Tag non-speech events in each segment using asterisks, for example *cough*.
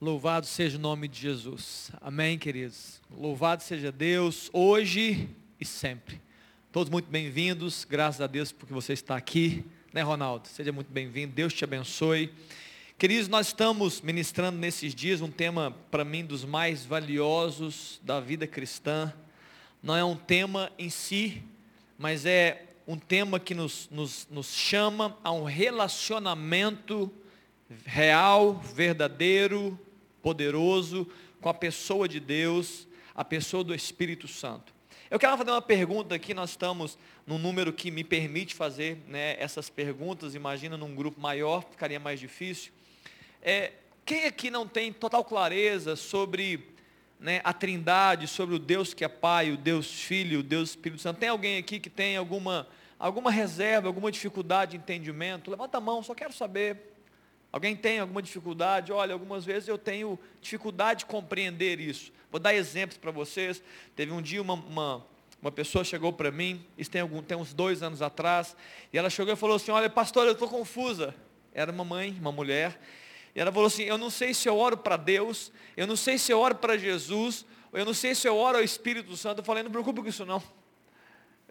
Louvado seja o nome de Jesus. Amém, queridos. Louvado seja Deus, hoje e sempre. Todos muito bem-vindos, graças a Deus porque você está aqui, né, Ronaldo? Seja muito bem-vindo, Deus te abençoe. Queridos, nós estamos ministrando nesses dias um tema, para mim, dos mais valiosos da vida cristã. Não é um tema em si, mas é um tema que nos, nos, nos chama a um relacionamento real, verdadeiro, poderoso com a pessoa de Deus, a pessoa do Espírito Santo. Eu quero fazer uma pergunta aqui, nós estamos num número que me permite fazer né, essas perguntas, imagina num grupo maior, ficaria mais difícil. É, quem aqui não tem total clareza sobre né, a trindade, sobre o Deus que é Pai, o Deus Filho, o Deus Espírito Santo? Tem alguém aqui que tem alguma, alguma reserva, alguma dificuldade de entendimento? Levanta a mão, só quero saber. Alguém tem alguma dificuldade? Olha, algumas vezes eu tenho dificuldade de compreender isso. Vou dar exemplos para vocês. Teve um dia uma, uma, uma pessoa chegou para mim, isso tem, algum, tem uns dois anos atrás, e ela chegou e falou assim, olha, pastor, eu estou confusa. Era uma mãe, uma mulher, e ela falou assim, eu não sei se eu oro para Deus, eu não sei se eu oro para Jesus, eu não sei se eu oro ao Espírito Santo. Eu falei, não preocupe com isso não.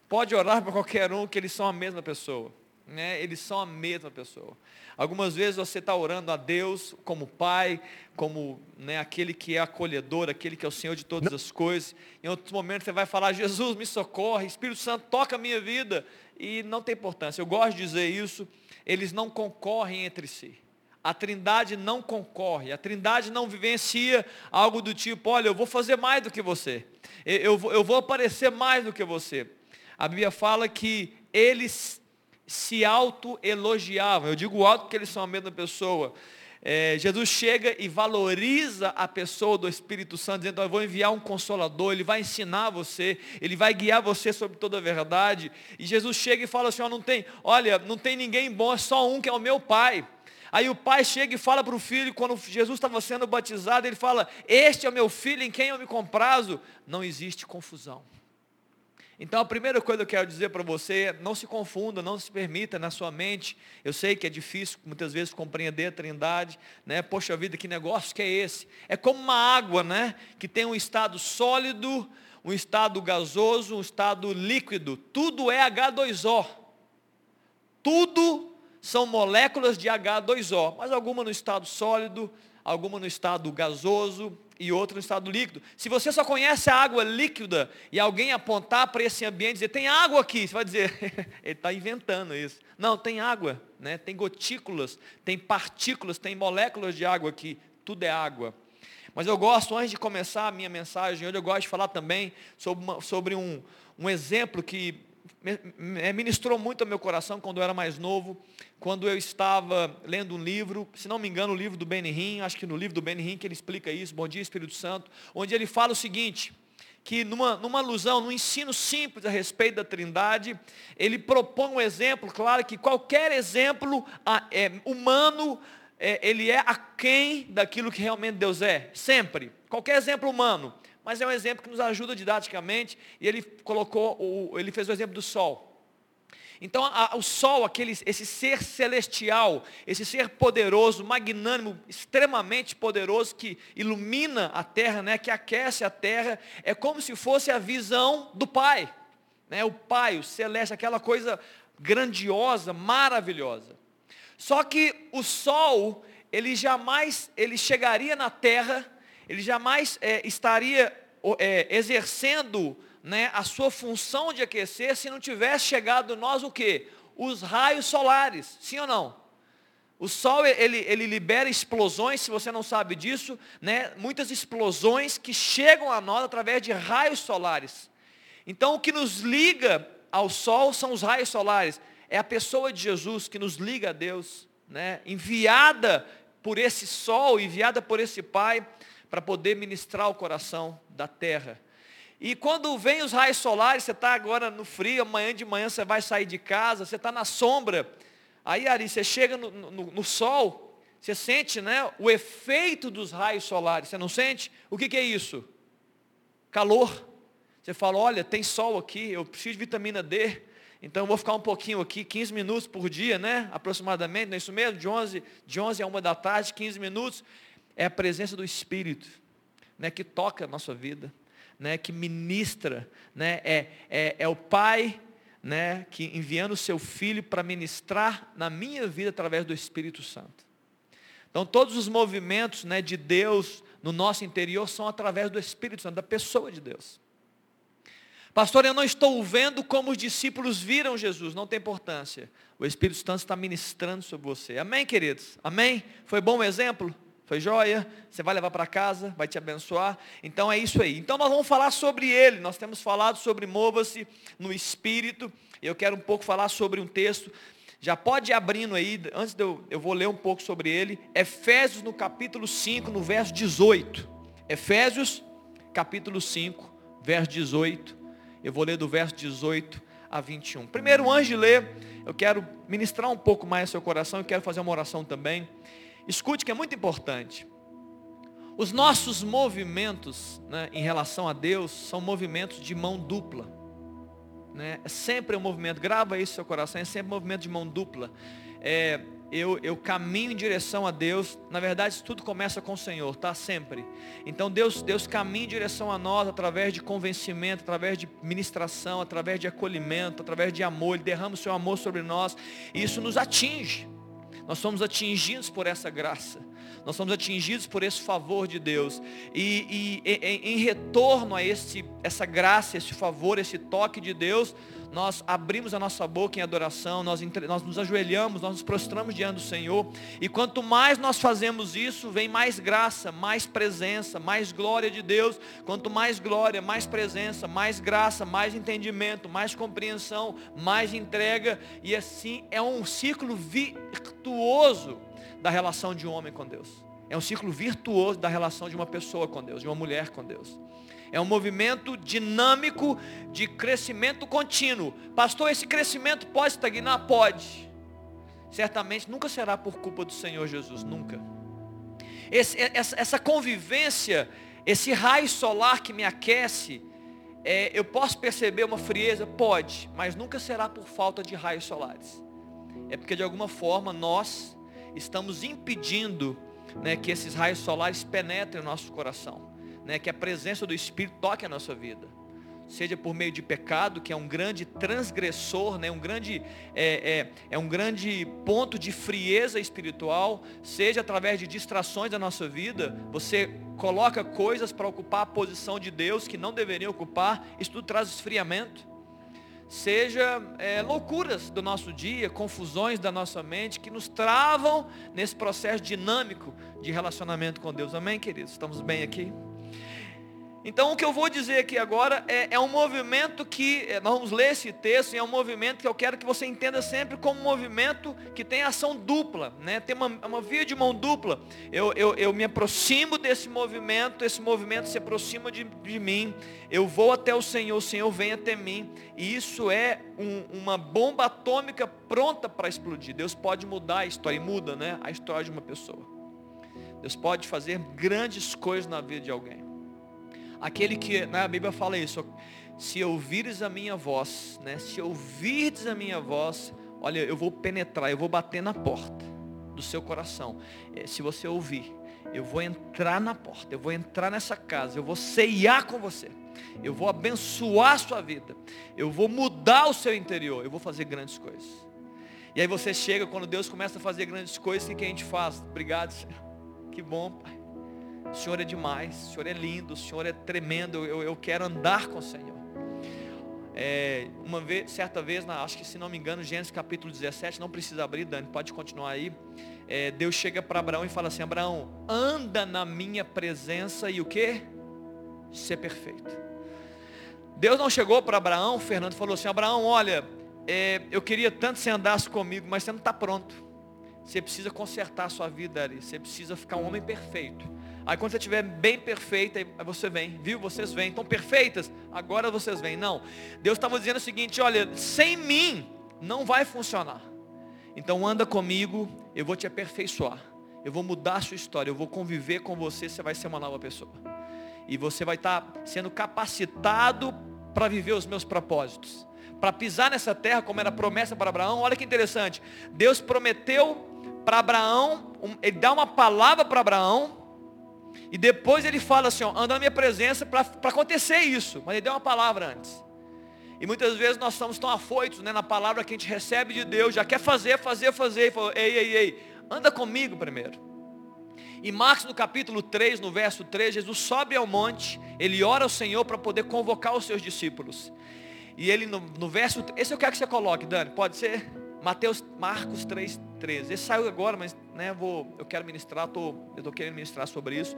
Pode orar para qualquer um, que eles são a mesma pessoa. Né? Eles são a mesma pessoa. Algumas vezes você está orando a Deus como Pai, como né, aquele que é acolhedor, aquele que é o Senhor de todas as coisas. Em outros momentos você vai falar, Jesus me socorre, Espírito Santo toca a minha vida. E não tem importância. Eu gosto de dizer isso. Eles não concorrem entre si. A trindade não concorre, a trindade não vivencia algo do tipo, olha, eu vou fazer mais do que você, eu, eu, eu vou aparecer mais do que você. A Bíblia fala que eles se auto-elogiavam. Eu digo alto porque eles são a mesma pessoa. É, Jesus chega e valoriza a pessoa do Espírito Santo, dizendo, eu vou enviar um consolador, ele vai ensinar você, ele vai guiar você sobre toda a verdade. E Jesus chega e fala assim, oh, não tem, olha, não tem ninguém bom, é só um que é o meu Pai. Aí o pai chega e fala para o filho, quando Jesus estava sendo batizado, ele fala, este é o meu filho em quem eu me comprazo. Não existe confusão. Então a primeira coisa que eu quero dizer para você não se confunda, não se permita na sua mente. Eu sei que é difícil muitas vezes compreender a trindade, né? Poxa vida, que negócio que é esse? É como uma água, né? Que tem um estado sólido, um estado gasoso, um estado líquido. Tudo é H2O. Tudo são moléculas de H2O, mas alguma no estado sólido, alguma no estado gasoso, e outro no estado líquido. Se você só conhece a água líquida e alguém apontar para esse ambiente e dizer, tem água aqui, você vai dizer, *laughs* ele está inventando isso. Não, tem água, né? tem gotículas, tem partículas, tem moléculas de água aqui, tudo é água. Mas eu gosto, antes de começar a minha mensagem, hoje eu gosto de falar também sobre, uma, sobre um, um exemplo que ministrou muito ao meu coração quando eu era mais novo, quando eu estava lendo um livro, se não me engano, o livro do Benihim, acho que no livro do Benihim que ele explica isso, Bom Dia Espírito Santo, onde ele fala o seguinte, que numa, numa alusão, num ensino simples a respeito da trindade, ele propõe um exemplo, claro que qualquer exemplo é, humano, é, ele é aquém daquilo que realmente Deus é, sempre. Qualquer exemplo humano mas é um exemplo que nos ajuda didaticamente, e ele colocou, o, ele fez o exemplo do sol. Então, a, o sol, aquele, esse ser celestial, esse ser poderoso, magnânimo, extremamente poderoso, que ilumina a terra, né, que aquece a terra, é como se fosse a visão do Pai. Né, o Pai, o celeste, aquela coisa grandiosa, maravilhosa. Só que o sol, ele jamais, ele chegaria na terra ele jamais é, estaria é, exercendo né, a sua função de aquecer se não tivesse chegado nós o que? Os raios solares, sim ou não? O Sol, ele, ele libera explosões, se você não sabe disso, né, muitas explosões que chegam a nós através de raios solares. Então o que nos liga ao Sol são os raios solares. É a pessoa de Jesus que nos liga a Deus, né, enviada por esse Sol, enviada por esse Pai, para poder ministrar o coração da terra. E quando vem os raios solares, você está agora no frio, amanhã de manhã você vai sair de casa, você está na sombra. Aí, Ari, você chega no, no, no, sol, você sente né, o efeito dos raios solares, você não sente? O que, que é isso? Calor. Você fala, olha, tem sol aqui, eu preciso de vitamina D, então eu vou ficar um pouquinho aqui, 15 minutos por dia, né? Aproximadamente, não é isso mesmo? De 11, de 11 a 1 da tarde, 15 minutos. É a presença do Espírito, né, que toca a nossa vida, né, que ministra, né, é, é, é o Pai né, que enviando o seu Filho para ministrar na minha vida através do Espírito Santo. Então todos os movimentos né, de Deus no nosso interior são através do Espírito Santo, da pessoa de Deus. Pastor, eu não estou vendo como os discípulos viram Jesus, não tem importância. O Espírito Santo está ministrando sobre você. Amém, queridos? Amém? Foi bom o exemplo? Foi joia? Você vai levar para casa, vai te abençoar. Então é isso aí. Então nós vamos falar sobre ele. Nós temos falado sobre mova-se no Espírito. Eu quero um pouco falar sobre um texto. Já pode ir abrindo aí, antes de eu, eu vou ler um pouco sobre ele. Efésios no capítulo 5, no verso 18. Efésios, capítulo 5, verso 18. Eu vou ler do verso 18 a 21. Primeiro, antes de ler, eu quero ministrar um pouco mais seu coração, eu quero fazer uma oração também. Escute que é muito importante. Os nossos movimentos né, em relação a Deus são movimentos de mão dupla. Né? É sempre um movimento, grava isso no seu coração, é sempre um movimento de mão dupla. É, eu, eu caminho em direção a Deus. Na verdade, tudo começa com o Senhor, tá? Sempre. Então Deus, Deus caminha em direção a nós através de convencimento, através de ministração, através de acolhimento, através de amor. Ele derrama o seu amor sobre nós. E isso nos atinge. Nós somos atingidos por essa graça. Nós somos atingidos por esse favor de Deus. E, e em, em retorno a esse, essa graça, esse favor, esse toque de Deus, nós abrimos a nossa boca em adoração, nós, nós nos ajoelhamos, nós nos prostramos diante do Senhor. E quanto mais nós fazemos isso, vem mais graça, mais presença, mais glória de Deus. Quanto mais glória, mais presença, mais graça, mais entendimento, mais compreensão, mais entrega. E assim é um ciclo virtuoso da relação de um homem com Deus. É um ciclo virtuoso da relação de uma pessoa com Deus, de uma mulher com Deus. É um movimento dinâmico de crescimento contínuo. Pastor, esse crescimento pode estagnar? Pode. Certamente nunca será por culpa do Senhor Jesus, nunca. Esse, essa, essa, convivência, esse raio solar que me aquece, é, eu posso perceber uma frieza? Pode, mas nunca será por falta de raios solares. É porque de alguma forma nós estamos impedindo né, que esses raios solares penetrem o nosso coração né, que a presença do Espírito toque a nossa vida. Seja por meio de pecado, que é um grande transgressor, né, um grande, é, é, é um grande ponto de frieza espiritual, seja através de distrações da nossa vida, você coloca coisas para ocupar a posição de Deus que não deveriam ocupar, isso tudo traz esfriamento seja é, loucuras do nosso dia, confusões da nossa mente, que nos travam nesse processo dinâmico de relacionamento com Deus. Amém, queridos? Estamos bem aqui? Então o que eu vou dizer aqui agora é, é um movimento que, é, nós vamos ler esse texto, e é um movimento que eu quero que você entenda sempre como um movimento que tem ação dupla, né? tem uma, uma via de mão dupla. Eu, eu, eu me aproximo desse movimento, esse movimento se aproxima de, de mim, eu vou até o Senhor, o Senhor vem até mim, e isso é um, uma bomba atômica pronta para explodir. Deus pode mudar a história, e muda né? a história de uma pessoa. Deus pode fazer grandes coisas na vida de alguém. Aquele que, né, a Bíblia fala isso, se ouvires a minha voz, né, se ouvires a minha voz, olha, eu vou penetrar, eu vou bater na porta do seu coração. É, se você ouvir, eu vou entrar na porta, eu vou entrar nessa casa, eu vou ceiar com você. Eu vou abençoar a sua vida. Eu vou mudar o seu interior. Eu vou fazer grandes coisas. E aí você chega, quando Deus começa a fazer grandes coisas, o que a gente faz? Obrigado, Senhor. *laughs* Que bom, Pai. O Senhor é demais, o Senhor é lindo, o Senhor é tremendo, eu, eu quero andar com o Senhor. É, uma vez, certa vez, na, acho que se não me engano, Gênesis capítulo 17, não precisa abrir, Dani, pode continuar aí. É, Deus chega para Abraão e fala assim, Abraão, anda na minha presença e o que? Ser perfeito. Deus não chegou para Abraão, Fernando falou assim, Abraão, olha, é, eu queria tanto que você andasse comigo, mas você não está pronto. Você precisa consertar a sua vida ali, você precisa ficar um homem perfeito. Aí quando você estiver bem perfeita, aí você vem, viu? Vocês vêm, estão perfeitas, agora vocês vêm. Não, Deus estava dizendo o seguinte, olha, sem mim não vai funcionar. Então anda comigo, eu vou te aperfeiçoar. Eu vou mudar a sua história, eu vou conviver com você, você vai ser uma nova pessoa. E você vai estar sendo capacitado para viver os meus propósitos. Para pisar nessa terra, como era promessa para Abraão. Olha que interessante. Deus prometeu para Abraão, ele dá uma palavra para Abraão, E depois ele fala assim, ó, anda na minha presença para acontecer isso. Mas ele deu uma palavra antes. E muitas vezes nós estamos tão afoitos né, na palavra que a gente recebe de Deus, já quer fazer, fazer, fazer. E falou, ei, ei, ei, anda comigo primeiro. E Marcos no capítulo 3, no verso 3, Jesus sobe ao monte, ele ora ao Senhor para poder convocar os seus discípulos. E ele no, no verso, esse eu quero que você coloque, Dani, pode ser? Mateus, Marcos 3, 13. Esse saiu agora, mas né, vou, eu quero ministrar, tô, eu estou querendo ministrar sobre isso.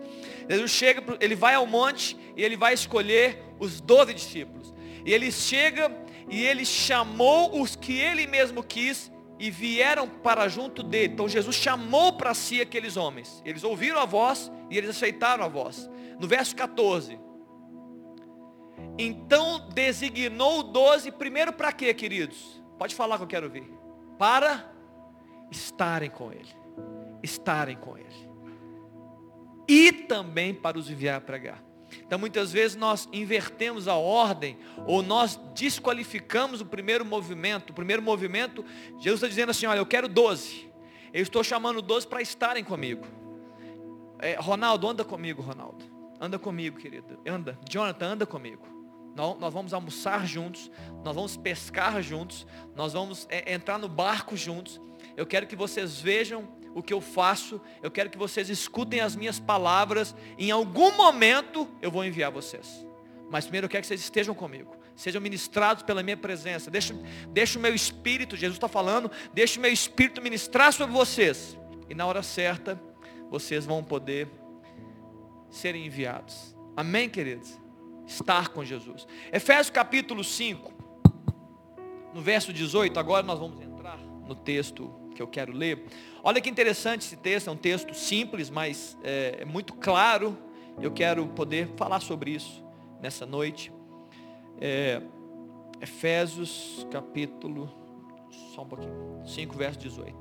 Jesus chega, ele vai ao monte e ele vai escolher os doze discípulos. E ele chega e ele chamou os que ele mesmo quis e vieram para junto dele. Então Jesus chamou para si aqueles homens. Eles ouviram a voz e eles aceitaram a voz. No verso 14. Então designou doze, primeiro para quê, queridos? Pode falar que eu quero ver. Para estarem com ele. Estarem com ele. E também para os enviar a pregar. Então muitas vezes nós invertemos a ordem, ou nós desqualificamos o primeiro movimento. O primeiro movimento, Jesus está dizendo assim, olha, eu quero doze. Eu estou chamando doze para estarem comigo. É, Ronaldo, anda comigo, Ronaldo. Anda comigo, querido. Anda. Jonathan, anda comigo. Nós, vamos almoçar juntos. Nós vamos pescar juntos. Nós vamos é, entrar no barco juntos. Eu quero que vocês vejam o que eu faço, eu quero que vocês escutem as minhas palavras, em algum momento eu vou enviar vocês. Mas primeiro eu quero que vocês estejam comigo, sejam ministrados pela minha presença, deixa, deixa o meu espírito, Jesus está falando, deixa o meu espírito ministrar sobre vocês. E na hora certa, vocês vão poder ser enviados. Amém, queridos? Estar com Jesus. Efésios capítulo 5, no verso 18, agora nós vamos entrar no texto que eu quero ler. Olha que interessante esse texto, é um texto simples, mas é, é muito claro. Eu quero poder falar sobre isso nessa noite. É, Efésios capítulo, só um pouquinho, 5 verso 18.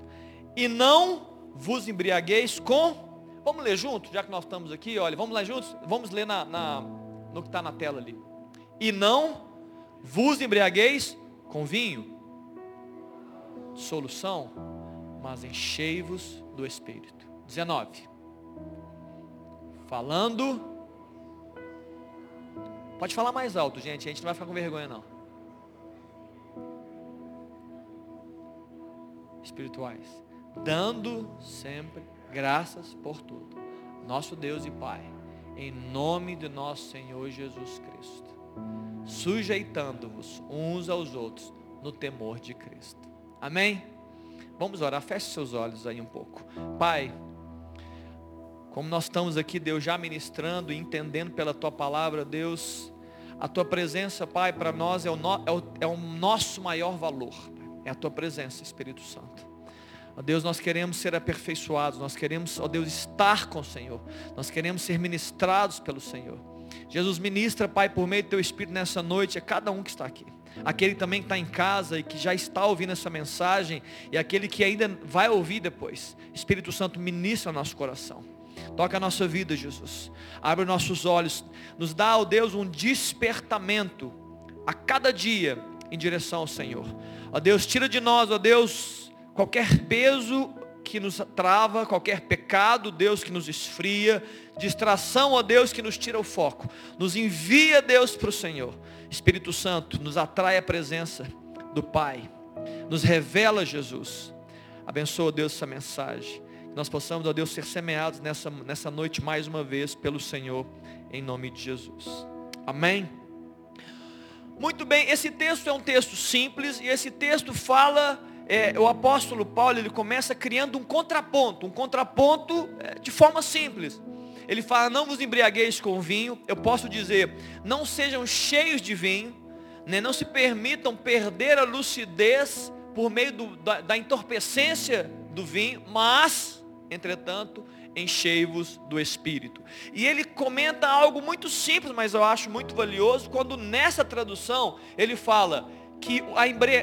E não vos embriagueis com, vamos ler junto, já que nós estamos aqui, olha, vamos lá juntos, vamos ler na, na no que está na tela ali. E não vos embriagueis com vinho, solução, mas enchei-vos do Espírito. 19. Falando. Pode falar mais alto, gente. A gente não vai ficar com vergonha, não. Espirituais. Dando sempre graças por tudo. Nosso Deus e Pai. Em nome de nosso Senhor Jesus Cristo. Sujeitando-vos uns aos outros no temor de Cristo. Amém? Vamos orar, feche seus olhos aí um pouco. Pai, como nós estamos aqui, Deus, já ministrando e entendendo pela Tua palavra, Deus, a Tua presença, Pai, para nós é o, no, é, o, é o nosso maior valor. É a Tua presença, Espírito Santo. Ó Deus, nós queremos ser aperfeiçoados, nós queremos, ó Deus, estar com o Senhor. Nós queremos ser ministrados pelo Senhor. Jesus ministra, Pai, por meio do Teu Espírito nessa noite, a cada um que está aqui aquele também que está em casa e que já está ouvindo essa mensagem, e aquele que ainda vai ouvir depois. Espírito Santo, ministra nosso coração. Toca a nossa vida, Jesus. Abre nossos olhos. Nos dá, ó Deus, um despertamento a cada dia em direção ao Senhor. Ó Deus, tira de nós, ó Deus, qualquer peso que nos trava, qualquer pecado, Deus, que nos esfria, distração, ó Deus, que nos tira o foco. Nos envia, Deus, para o Senhor. Espírito Santo, nos atrai a presença do Pai. Nos revela Jesus. Abençoa, Deus, essa mensagem. Que nós possamos, ó Deus, ser semeados nessa, nessa noite mais uma vez pelo Senhor, em nome de Jesus. Amém? Muito bem, esse texto é um texto simples e esse texto fala, é, o apóstolo Paulo, ele começa criando um contraponto, um contraponto é, de forma simples. Ele fala, não vos embriagueis com vinho. Eu posso dizer, não sejam cheios de vinho, né? não se permitam perder a lucidez por meio do, da, da entorpecência do vinho, mas, entretanto, enchei-vos do Espírito. E ele comenta algo muito simples, mas eu acho muito valioso, quando nessa tradução ele fala que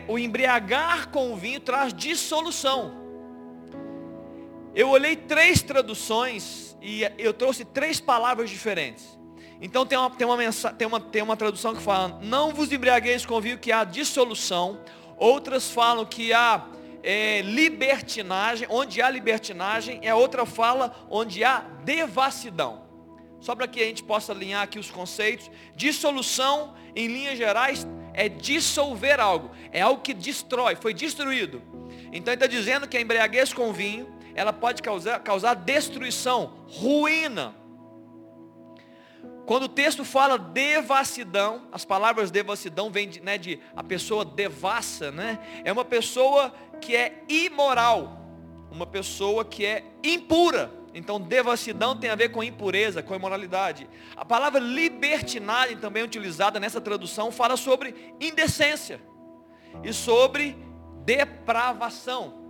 o embriagar com o vinho traz dissolução. Eu olhei três traduções e eu trouxe três palavras diferentes. Então tem uma, tem uma, tem uma, tem uma tradução que fala, não vos embriagueis com vinho que há dissolução. Outras falam que há é, libertinagem, onde há libertinagem, a outra fala onde há devassidão. só para que a gente possa alinhar aqui os conceitos. Dissolução, em linhas gerais, é dissolver algo. É algo que destrói, foi destruído. Então ele está dizendo que a embriaguez com vinho, ela pode causar, causar destruição, ruína. Quando o texto fala devassidão, as palavras devassidão vêm de, né, de a pessoa devassa, né? É uma pessoa que é imoral, uma pessoa que é impura. Então, devassidão tem a ver com impureza, com imoralidade. A palavra libertinagem, também utilizada nessa tradução, fala sobre indecência e sobre depravação.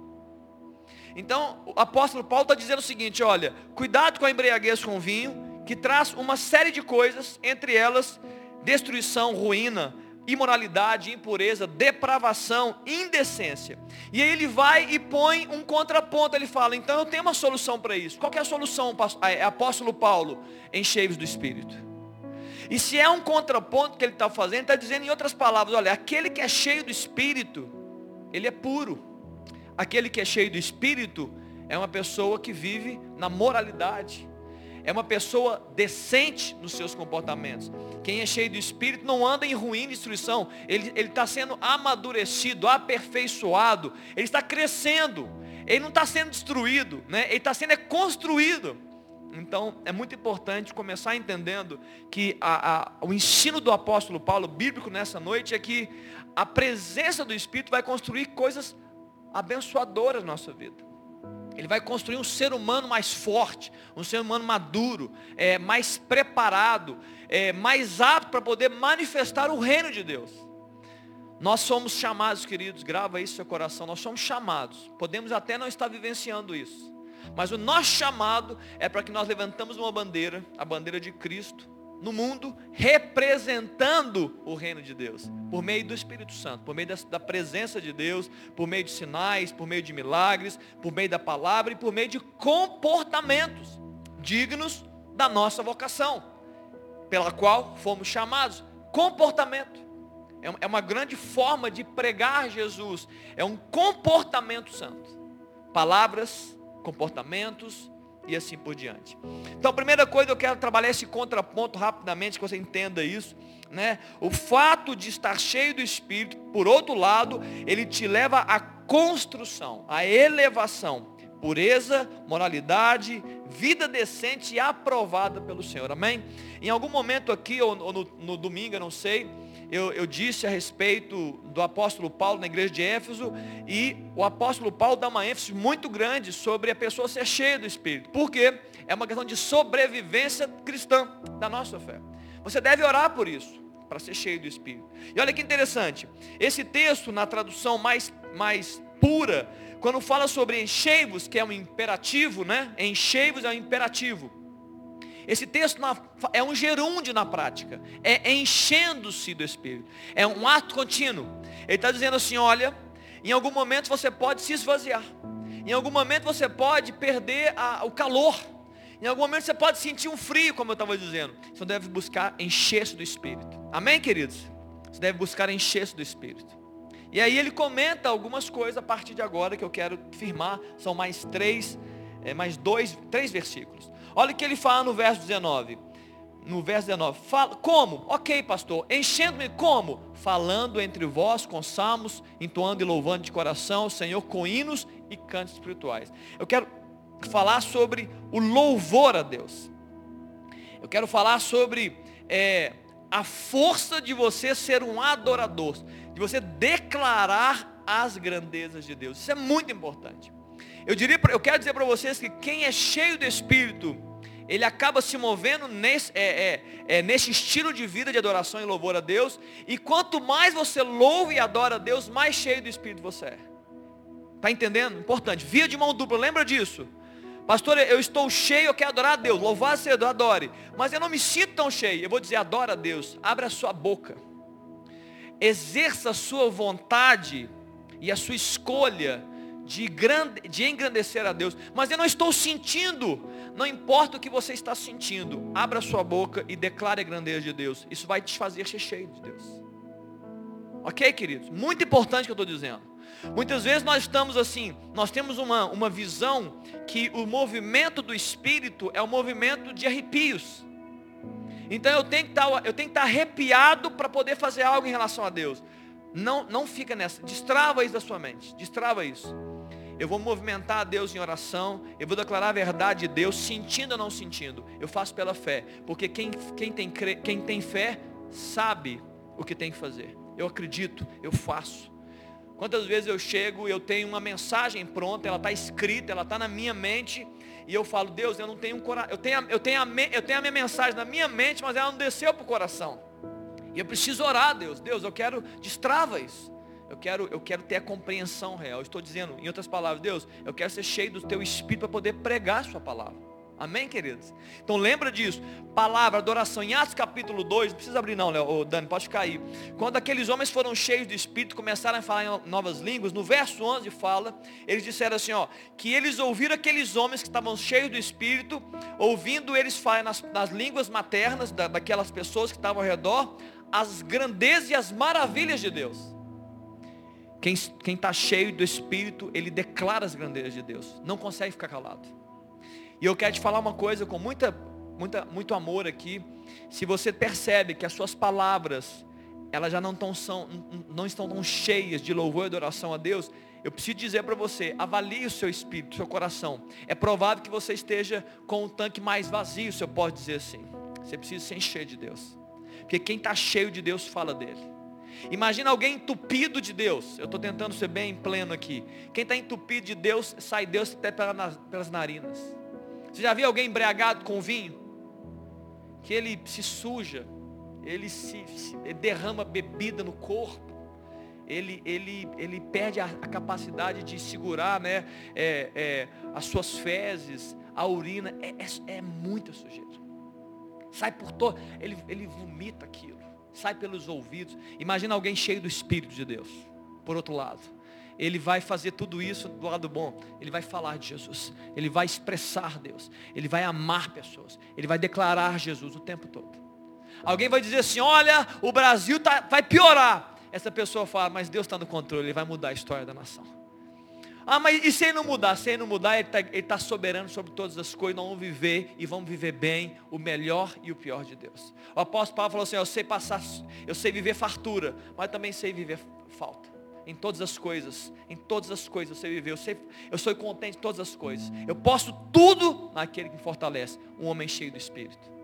Então, o apóstolo Paulo está dizendo o seguinte: olha, cuidado com a embriaguez com vinho, que traz uma série de coisas, entre elas destruição, ruína, imoralidade, impureza, depravação, indecência. E aí ele vai e põe um contraponto, ele fala, então eu tenho uma solução para isso. Qual é a solução, é, apóstolo Paulo? Enchei-vos do Espírito. E se é um contraponto que ele está fazendo, está dizendo em outras palavras, olha, aquele que é cheio do Espírito, ele é puro. Aquele que é cheio do Espírito é uma pessoa que vive na moralidade é uma pessoa decente nos seus comportamentos. Quem é cheio do Espírito não anda em ruim destruição. Ele está sendo amadurecido, aperfeiçoado. Ele está crescendo. Ele não está sendo destruído. Né? Ele está sendo é construído. Então é muito importante começar entendendo que a, a, o ensino do apóstolo Paulo, bíblico nessa noite, é que a presença do Espírito vai construir coisas abençoadoras na nossa vida. Ele vai construir um ser humano mais forte, um ser humano maduro, é, mais preparado, é, mais apto para poder manifestar o reino de Deus. Nós somos chamados, queridos, grava isso no seu coração, nós somos chamados. Podemos até não estar vivenciando isso. Mas o nosso chamado é para que nós levantamos uma bandeira, a bandeira de Cristo, no mundo, representando o reino de Deus, por meio do Espírito Santo, por meio da, presença de Deus, por meio de sinais, por meio de milagres, por meio da palavra e por meio de comportamentos dignos da nossa vocação, pela qual fomos chamados. Comportamento. É, é uma grande forma de pregar Jesus. É um comportamento santo. Palavras, comportamentos, e assim por diante. Então, a primeira coisa eu quero trabalhar esse contraponto rapidamente, que você entenda isso. Né? O fato de estar cheio do Espírito, por outro lado, ele te leva à construção, à elevação, pureza, moralidade, vida decente e aprovada pelo Senhor. Amém? Em algum momento aqui, ou no, no domingo, eu não sei, eu, eu, disse a respeito do apóstolo Paulo na igreja de Éfeso, e o apóstolo Paulo dá uma ênfase muito grande sobre a pessoa ser cheia do Espírito. Porque é uma questão de sobrevivência cristã da nossa fé. Você deve orar por isso, para ser cheio do Espírito. E olha que interessante, esse texto na tradução mais, mais pura, quando fala sobre enchei-vos, que é um imperativo, né? Enchei-vos é um imperativo. Esse texto é um gerúndio na prática. É enchendo-se do Espírito. É um ato contínuo. Ele está dizendo assim, olha, em algum momento você pode se esvaziar. Em algum momento você pode perder a, o calor. Em algum momento você pode sentir um frio, como eu estava dizendo. Você deve buscar encher-se do Espírito. Amém, queridos? Você deve buscar encher-se do Espírito. E aí ele comenta algumas coisas a partir de agora que eu quero firmar. São mais três, é, mais dois, três versículos. Olha o que ele fala no verso 19. No verso 19, fala, como? Ok, pastor, enchendo-me como? Falando entre vós com salmos, entoando e louvando de coração o Senhor com hinos e cantos espirituais. Eu quero falar sobre o louvor a Deus. Eu quero falar sobre é, a força de você ser um adorador, de você declarar as grandezas de Deus. Isso é muito importante. Eu diria, eu quero dizer para vocês que quem é cheio do Espírito, ele acaba se movendo nesse, é, é, é, nesse estilo de vida de adoração e louvor a Deus. E quanto mais você louva e adora a Deus, mais cheio do Espírito você é. Está entendendo? Importante. Via de mão dupla, lembra disso? Pastor, eu estou cheio, eu quero adorar a Deus. Louvar cedo, adore. Mas eu não me sinto tão cheio. Eu vou dizer, adora a Deus. Abra a sua boca. Exerça a sua vontade e a sua escolha de, grande, de engrandecer a Deus. Mas eu não estou sentindo. Não importa o que você está sentindo. Abra sua boca e declare a grandeza de Deus. Isso vai te fazer ser cheio de Deus. Ok, queridos? Muito importante o que eu estou dizendo. Muitas vezes nós estamos assim, nós temos uma, uma visão que o movimento do Espírito é um movimento de arrepios. Então eu tenho que estar, eu tenho que estar arrepiado para poder fazer algo em relação a Deus. Não, não fica nessa. Destrava isso da sua mente. Destrava isso. Eu vou movimentar a Deus em oração. Eu vou declarar a verdade de Deus, sentindo ou não sentindo. Eu faço pela fé. Porque quem, quem, tem, quem tem fé sabe o que tem que fazer. Eu acredito, eu faço. Quantas vezes eu chego e eu tenho uma mensagem pronta, ela está escrita, ela está na minha mente, e eu falo, Deus, eu não tenho um coração, eu tenho, eu, tenho a, eu tenho a minha mensagem na minha mente, mas ela não desceu para o coração. E eu preciso orar, Deus, Deus, eu quero, destrava isso. Eu quero, eu quero ter a compreensão real. Estou dizendo, em outras palavras, Deus, eu quero ser cheio do teu espírito para poder pregar a sua palavra. Amém, queridos? Então lembra disso. Palavra, adoração. Em Atos capítulo 2, não precisa abrir não, Léo, Dani, pode ficar aí. Quando aqueles homens foram cheios do Espírito, começaram a falar em novas línguas, no verso 11 fala, eles disseram assim, ó, que eles ouviram aqueles homens que estavam cheios do Espírito, ouvindo eles falar nas, nas línguas maternas da, daquelas pessoas que estavam ao redor, as grandezas e as maravilhas de Deus. Quem está cheio do Espírito, ele declara as grandezas de Deus. Não consegue ficar calado. E eu quero te falar uma coisa com muita, muita, muito amor aqui. Se você percebe que as suas palavras, elas já não, tão, são, não estão tão cheias de louvor e adoração a Deus, eu preciso dizer para você, avalie o seu espírito, o seu coração. É provável que você esteja com o tanque mais vazio, se eu posso dizer assim. Você precisa se encher de Deus. Porque quem está cheio de Deus fala dele. Imagina alguém entupido de Deus. Eu estou tentando ser bem pleno aqui. Quem está entupido de Deus, sai Deus até pelas narinas. Você já viu alguém embriagado com vinho? Que ele se suja, ele se, se ele derrama bebida no corpo, ele, ele, ele perde a, a capacidade de segurar né, é, é, as suas fezes, a urina, é, é, é muita sujeira. Sai por todo, ele, ele vomita aquilo, sai pelos ouvidos. Imagina alguém cheio do Espírito de Deus, por outro lado ele vai fazer tudo isso do lado bom. Ele vai falar de Jesus. Ele vai expressar Deus. Ele vai amar pessoas. Ele vai declarar Jesus o tempo todo. Alguém vai dizer assim: olha, o Brasil tá, vai piorar. Essa pessoa fala, mas Deus está no controle, Ele vai mudar a história da nação. Ah, mas e se ele não mudar? Se ele não mudar, Ele está tá soberano sobre todas as coisas. Nós vamos viver e vamos viver bem o melhor e o pior de Deus. O apóstolo Paulo falou assim: eu sei passar, eu sei viver fartura, mas também sei viver falta em todas as coisas, em todas as coisas você viveu. Eu, sei, eu sou contente em todas as coisas. Eu posso tudo naquele que me fortalece. Um homem cheio do Espírito.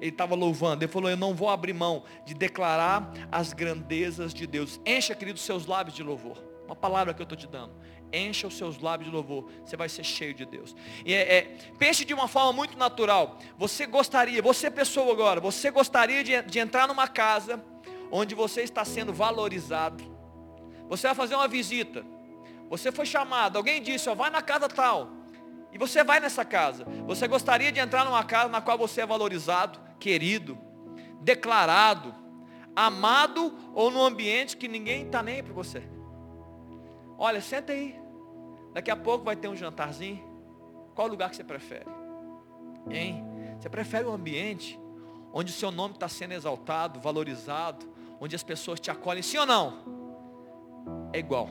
Ele estava louvando, ele falou, eu não vou abrir mão de declarar as grandezas de Deus. Encha, querido, seus lábios de louvor. Uma palavra que eu estou te dando. Encha os seus lábios de louvor. Você vai ser cheio de Deus. E é, é, pense de uma forma muito natural. Você gostaria, você pessoa agora, você gostaria de, de entrar numa casa onde você está sendo valorizado você vai fazer uma visita. Você foi chamado. Alguém disse, ó, vai na casa tal. E você vai nessa casa. Você gostaria de entrar numa casa na qual você é valorizado, querido, declarado, amado ou num ambiente que ninguém está nem para você. Olha, senta aí. Daqui a pouco vai ter um jantarzinho. Qual lugar que você prefere? Hein? Você prefere um ambiente onde o seu nome está sendo exaltado, valorizado, onde as pessoas te acolhem, sim ou não? é igual.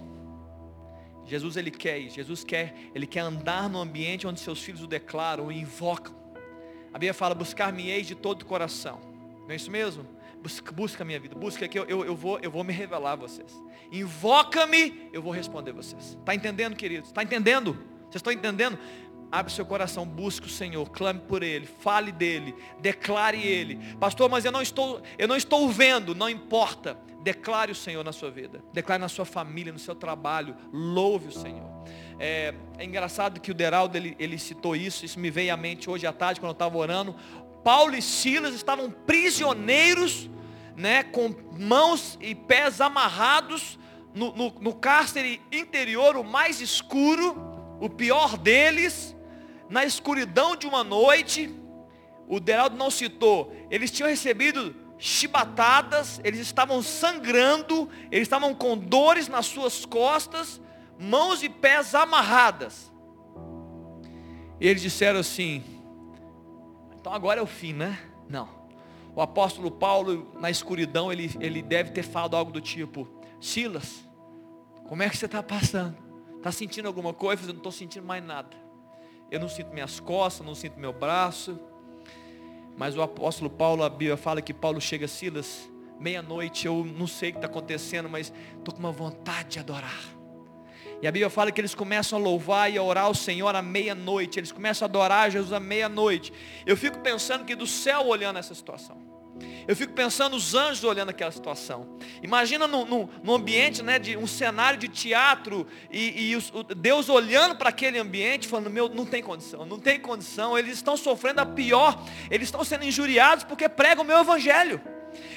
Jesus ele quer isso. Jesus quer, ele quer andar no ambiente onde seus filhos o declaram, o invocam. A Bíblia fala, buscar-me-eis de todo o coração. Não é isso mesmo? Busca, busca a minha vida, busca que eu, eu, eu, vou, eu vou me revelar a vocês. Invoca-me, eu vou responder a vocês. Está entendendo, queridos? Está entendendo? Vocês estão entendendo? Abre seu coração, busque o Senhor, clame por Ele, fale dele, declare Ele. Pastor, mas eu não estou, eu não estou vendo, não importa. Declare o Senhor na sua vida, declare na sua família, no seu trabalho, louve o Senhor. É, é engraçado que o Deraldo ele, ele citou isso, isso me veio à mente hoje à tarde quando eu estava orando. Paulo e Silas estavam prisioneiros, né, com mãos e pés amarrados no, no, no cárcere interior, o mais escuro, o pior deles na escuridão de uma noite, o Deraldo não citou, eles tinham recebido chibatadas, eles estavam sangrando, eles estavam com dores nas suas costas, mãos e pés amarradas. E eles disseram assim: então agora é o fim, né? Não. O apóstolo Paulo, na escuridão, ele, ele deve ter falado algo do tipo: Silas, como é que você está passando? Está sentindo alguma coisa? Eu não estou sentindo mais nada. Eu não sinto minhas costas, não sinto meu braço. Mas o apóstolo Paulo, a Bíblia fala que Paulo chega Silas, meia-noite, eu não sei o que está acontecendo, mas estou com uma vontade de adorar. E a Bíblia fala que eles começam a louvar e a orar ao Senhor à meia-noite. Eles começam a adorar Jesus à meia-noite. Eu fico pensando que do céu olhando essa situação. Eu fico pensando os anjos olhando aquela situação. Imagina num, num, ambiente, né, de um cenário de teatro e, e os, o, Deus olhando para aquele ambiente, falando: meu, não tem condição, não tem condição. Eles estão sofrendo a pior. Eles estão sendo injuriados porque pregam o meu evangelho.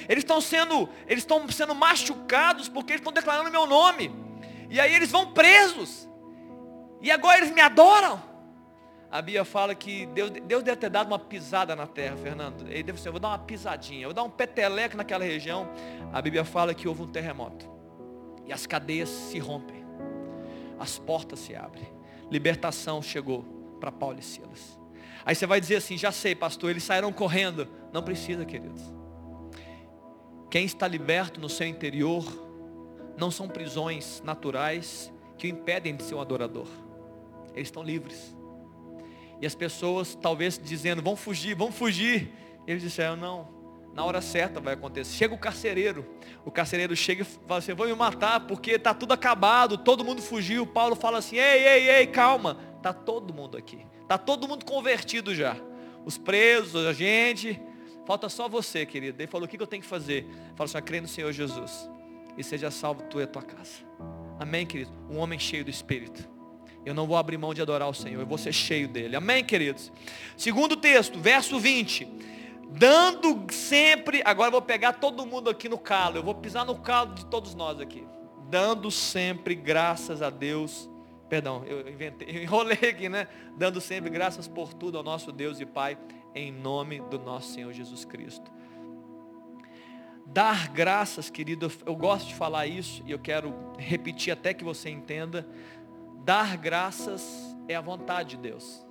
Eles estão sendo, eles estão sendo machucados porque eles estão declarando o meu nome. E aí eles vão presos. E agora eles me adoram. A Bíblia fala que Deus, Deus deve ter dado uma pisada na terra, Fernando. Ele deve ser, eu vou dar uma pisadinha, eu vou dar um peteleco naquela região. A Bíblia fala que houve um terremoto. E as cadeias se rompem. As portas se abrem. Libertação chegou para Paulo e Silas. Aí você vai dizer assim, já sei, pastor, eles saíram correndo. Não precisa, queridos. Quem está liberto no seu interior não são prisões naturais que o impedem de ser um adorador. Eles estão livres. E as pessoas talvez dizendo, vão fugir, vão fugir. Eles disseram, não, na hora certa vai acontecer. Chega o carcereiro. O carcereiro chega e fala assim, vão me matar porque está tudo acabado, todo mundo fugiu. Paulo fala assim, ei, ei, ei, calma. Está todo mundo aqui. Está todo mundo convertido já. Os presos, a gente. Falta só você, querido. Ele falou, o que eu tenho que fazer? Fala assim, crê no Senhor Jesus. E seja salvo tu e a tua casa. Amém, querido? Um homem cheio do Espírito. Eu não vou abrir mão de adorar o Senhor, eu vou ser cheio dele. Amém, queridos? Segundo texto, verso 20. Dando sempre, agora eu vou pegar todo mundo aqui no calo, eu vou pisar no calo de todos nós aqui. Dando sempre graças a Deus. Perdão, eu inventei, eu enrolei aqui, né? Dando sempre graças por tudo ao nosso Deus e Pai, em nome do nosso Senhor Jesus Cristo. Dar graças, querido, eu gosto de falar isso e eu quero repetir até que você entenda. Dar graças é a vontade de Deus.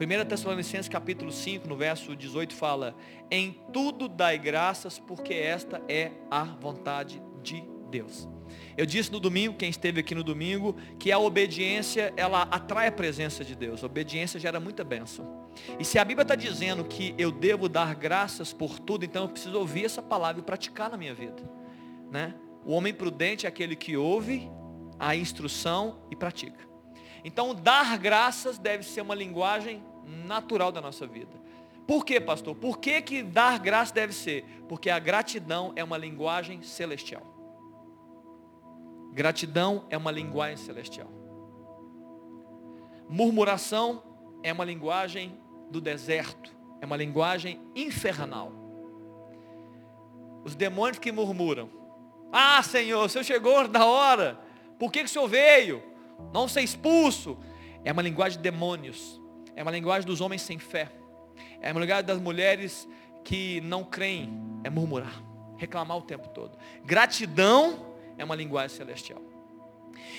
1 Tessalonicenses capítulo 5, no verso 18 fala: "Em tudo dai graças, porque esta é a vontade de Deus". Eu disse no domingo, quem esteve aqui no domingo, que a obediência, ela atrai a presença de Deus. A obediência gera muita bênção. E se a Bíblia está dizendo que eu devo dar graças por tudo, então eu preciso ouvir essa palavra e praticar na minha vida. Né? O homem prudente é aquele que ouve a instrução e pratica. Então, dar graças deve ser uma linguagem natural da nossa vida. Por quê, pastor? Por que, que dar graça deve ser? Porque a gratidão é uma linguagem celestial. Gratidão é uma linguagem celestial. Murmuração é uma linguagem do deserto, é uma linguagem infernal. Os demônios que murmuram: Ah, Senhor, o Senhor chegou da hora, por que, que o Senhor veio? Não ser expulso. É uma linguagem de demônios. É uma linguagem dos homens sem fé. É uma linguagem das mulheres que não creem. É murmurar. Reclamar o tempo todo. Gratidão é uma linguagem celestial.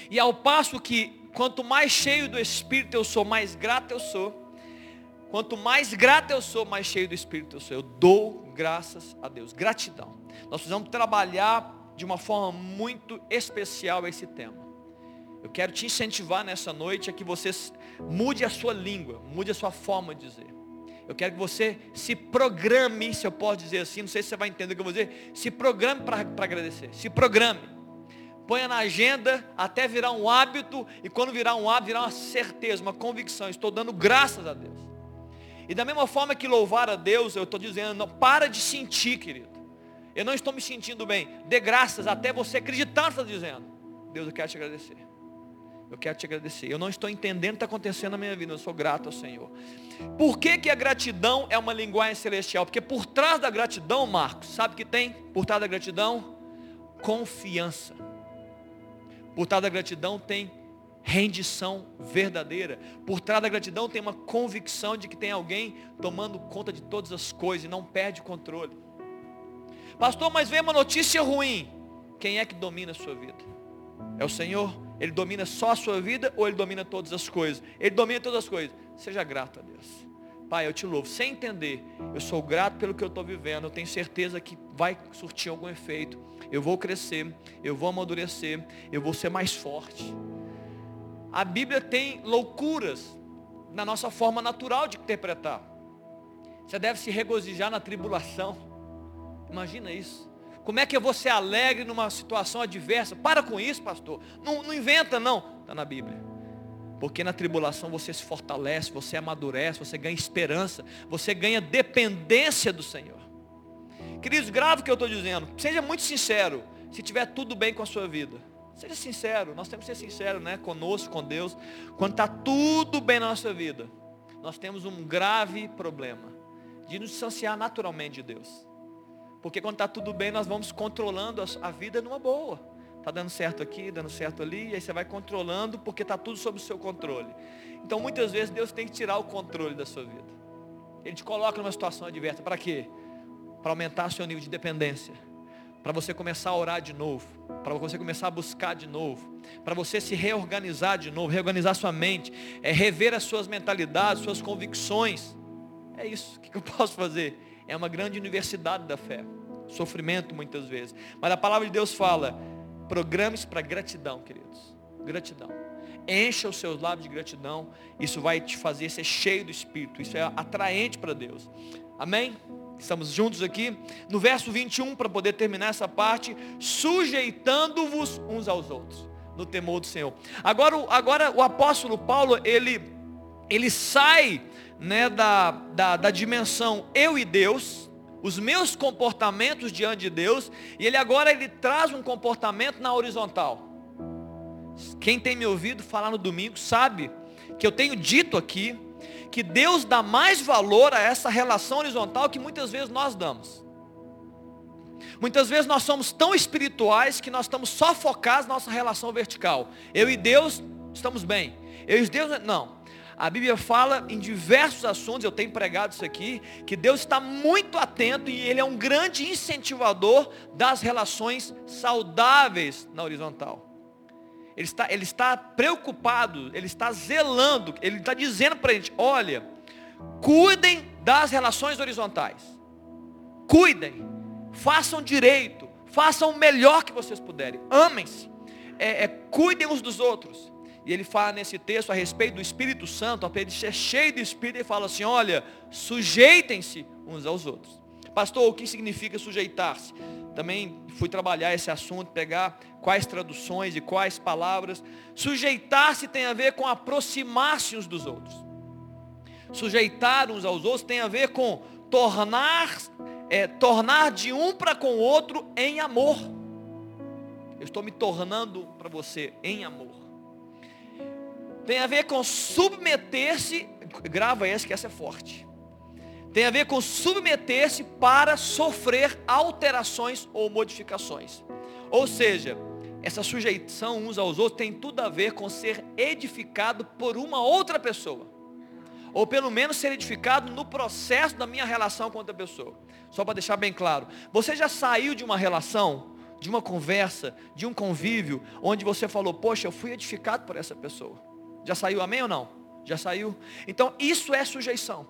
E ao passo que quanto mais cheio do Espírito eu sou, mais grato eu sou. Quanto mais grato eu sou, mais cheio do Espírito eu sou. Eu dou graças a Deus. Gratidão. Nós precisamos trabalhar de uma forma muito especial esse tema. Eu quero te incentivar nessa noite a que você mude a sua língua, mude a sua forma de dizer. Eu quero que você se programe, se eu posso dizer assim, não sei se você vai entender o que eu vou dizer, se programe para agradecer, se programe. Ponha na agenda até virar um hábito, e quando virar um hábito, virar uma certeza, uma convicção. Estou dando graças a Deus. E da mesma forma que louvar a Deus, eu estou dizendo, não, para de sentir, querido. Eu não estou me sentindo bem. Dê graças até você acreditar no que está dizendo. Deus, eu quero te agradecer. Eu quero te agradecer. Eu não estou entendendo o que está acontecendo na minha vida. Eu sou grato ao Senhor. Por que, que a gratidão é uma linguagem celestial? Porque por trás da gratidão, Marcos, sabe o que tem? Por trás da gratidão, confiança. Por trás da gratidão tem rendição verdadeira. Por trás da gratidão tem uma convicção de que tem alguém tomando conta de todas as coisas e não perde controle. Pastor, mas vem uma notícia ruim. Quem é que domina a sua vida? É o Senhor? Ele domina só a sua vida ou ele domina todas as coisas? Ele domina todas as coisas. Seja grato a Deus. Pai, eu te louvo. Sem entender, eu sou grato pelo que eu estou vivendo. Eu tenho certeza que vai surtir algum efeito. Eu vou crescer, eu vou amadurecer, eu vou ser mais forte. A Bíblia tem loucuras na nossa forma natural de interpretar. Você deve se regozijar na tribulação. Imagina isso. Como é que eu vou ser alegre numa situação adversa? Para com isso, pastor. Não, não inventa, não. Está na Bíblia. Porque na tribulação você se fortalece, você amadurece, você ganha esperança, você ganha dependência do Senhor. Queridos, grave o que eu estou dizendo. Seja muito sincero. Se tiver tudo bem com a sua vida. Seja sincero. Nós temos que ser sinceros, né? Conosco, com Deus. Quando está tudo bem na nossa vida, nós temos um grave problema de nos distanciar naturalmente de Deus. Porque quando está tudo bem, nós vamos controlando a vida numa boa. Está dando certo aqui, dando certo ali, e aí você vai controlando porque está tudo sob o seu controle. Então muitas vezes Deus tem que tirar o controle da sua vida. Ele te coloca numa situação adversa. Para quê? Para aumentar seu nível de dependência. Para você começar a orar de novo. Para você começar a buscar de novo. Para você se reorganizar de novo. Reorganizar sua mente. É rever as suas mentalidades, suas convicções. É isso. O que eu *laughs* posso fazer? é uma grande universidade da fé. Sofrimento muitas vezes. Mas a palavra de Deus fala, programas para gratidão, queridos. Gratidão. Encha os seus lábios de gratidão. Isso vai te fazer ser cheio do Espírito. Isso é atraente para Deus. Amém? Estamos juntos aqui. No verso 21, para poder terminar essa parte, sujeitando-vos uns aos outros, no temor do Senhor. Agora, agora o apóstolo Paulo, ele, ele sai né, da, da, da dimensão eu e Deus, os meus comportamentos diante de Deus, e ele agora ele traz um comportamento na horizontal. Quem tem me ouvido falar no domingo sabe que eu tenho dito aqui que Deus dá mais valor a essa relação horizontal que muitas vezes nós damos. Muitas vezes nós somos tão espirituais que nós estamos só focados na nossa relação vertical. Eu e Deus estamos bem. Eu e Deus não. A Bíblia fala em diversos assuntos, eu tenho pregado isso aqui, que Deus está muito atento e Ele é um grande incentivador das relações saudáveis na horizontal. Ele está, ele está preocupado, ele está zelando, ele está dizendo para a gente, olha, cuidem das relações horizontais. Cuidem, façam direito, façam o melhor que vocês puderem. Amem-se, é, é, cuidem uns dos outros. E ele fala nesse texto a respeito do Espírito Santo, para ele ser cheio do Espírito, ele fala assim, olha, sujeitem-se uns aos outros. Pastor, o que significa sujeitar-se? Também fui trabalhar esse assunto, pegar quais traduções e quais palavras. Sujeitar-se tem a ver com aproximar-se uns dos outros. Sujeitar uns aos outros tem a ver com tornar, é, tornar de um para com o outro em amor. Eu estou me tornando para você em amor tem a ver com submeter-se, grava essa que essa é forte. Tem a ver com submeter-se para sofrer alterações ou modificações. Ou seja, essa sujeição uns aos outros tem tudo a ver com ser edificado por uma outra pessoa. Ou pelo menos ser edificado no processo da minha relação com outra pessoa. Só para deixar bem claro. Você já saiu de uma relação, de uma conversa, de um convívio, onde você falou, poxa, eu fui edificado por essa pessoa. Já saiu amém ou não? Já saiu? Então isso é sujeição.